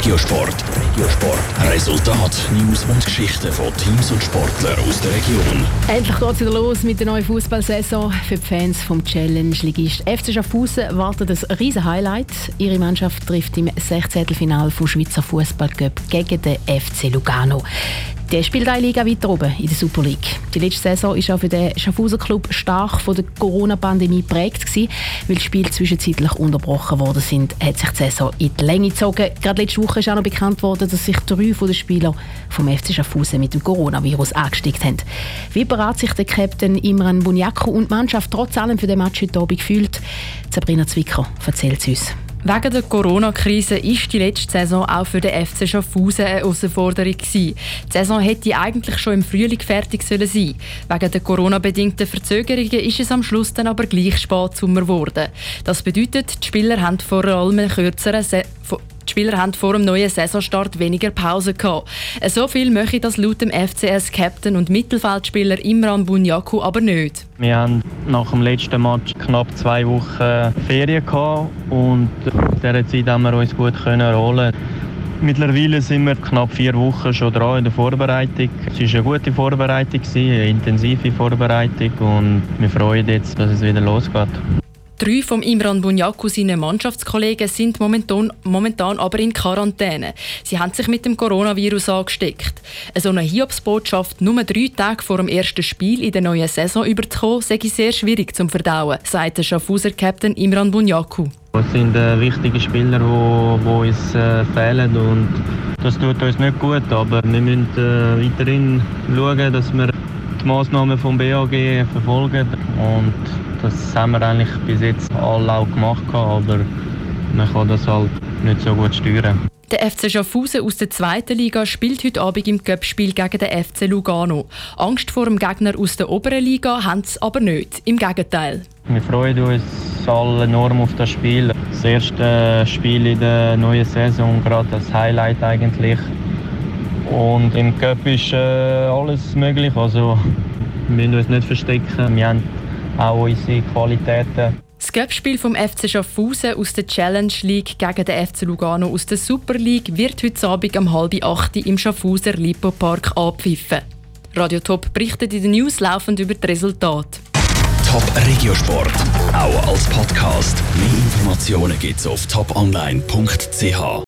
Regiosport. Regiosport. Resultat, News und Geschichten von Teams und Sportlern aus der Region. Endlich geht es wieder los mit der neuen Fußballsaison. Für die Fans vom Challenge-Ligist FC Schaffhausen wartet ein riesen Highlight. Ihre Mannschaft trifft im 16. Finale vom Schweizer Fußballcup gegen den FC Lugano. Der spielt eine Liga weiter oben in der Super League. Die letzte Saison war auch für den Schaffhauser Club stark von der Corona-Pandemie geprägt weil die Spiele zwischenzeitlich unterbrochen worden sind, hat sich die Saison in die Länge gezogen. Gerade letzte Woche ist auch noch bekannt worden, dass sich drei von den Spielern vom FC Schaffhausen mit dem Coronavirus angesteckt haben. Wie bereit sich der Captain Imran Bunyaku und die Mannschaft trotz allem für den Match heute Abend gefühlt? Sabrina Zwicker erzählt es uns. Wegen der Corona-Krise ist die letzte Saison auch für den FC Schaffhausen eine Herausforderung Die Saison hätte eigentlich schon im Frühling fertig sollen sein. Wegen der Corona-bedingten Verzögerungen ist es am Schluss dann aber gleich spät Sommer geworden. Das bedeutet, die Spieler haben vor allem einen kürzeren Se die Spieler haben vor dem neuen Saisonstart weniger Pause gehabt. So viel möchte das laut dem FCS-Captain und Mittelfeldspieler Imran Bunyaku aber nicht. Wir haben nach dem letzten Match knapp zwei Wochen Ferien gehabt und in dieser Zeit haben wir uns gut erholen Mittlerweile sind wir knapp vier Wochen schon dran in der Vorbereitung. Es war eine gute Vorbereitung, eine intensive Vorbereitung und wir freuen uns jetzt, dass es wieder losgeht. Drei von Imran Bunyaku, seinen Mannschaftskollegen, sind momentan, momentan aber in Quarantäne. Sie haben sich mit dem Coronavirus angesteckt. So eine Hiobsbotschaft nur drei Tage vor dem ersten Spiel in der neuen Saison überzukommen, sei sehr schwierig zum Verdauen, sagt der Schaffhauser Captain Imran Bunyaku. Es sind äh, wichtige Spieler, die, uns äh, fehlen und das tut uns nicht gut, aber wir müssen äh, weiterhin schauen, dass wir die Massnahmen vom BAG verfolgen und das haben wir eigentlich bis jetzt alle auch gemacht, aber man kann das halt nicht so gut steuern. Der FC Schaffhausen aus der zweiten Liga spielt heute Abend im Cup-Spiel gegen den FC Lugano. Angst vor dem Gegner aus der oberen Liga haben sie aber nicht. Im Gegenteil. Wir freuen uns alle enorm auf das Spiel. Das erste Spiel in der neuen Saison, gerade das Highlight eigentlich. Und im Cup ist äh, alles möglich. Also, wir müssen uns nicht verstecken. Wir haben auch unsere Qualitäten. Das Cup-Spiel vom FC Schaffhausen aus der Challenge League gegen den FC Lugano aus der Super League wird heute Abend um halb acht im Schaffhauser Lipo Park abpfiffen. Radio Top berichtet in den News laufend über die Resultate. Top Regiosport, auch als Podcast. Mehr Informationen gibt's auf toponline.ch.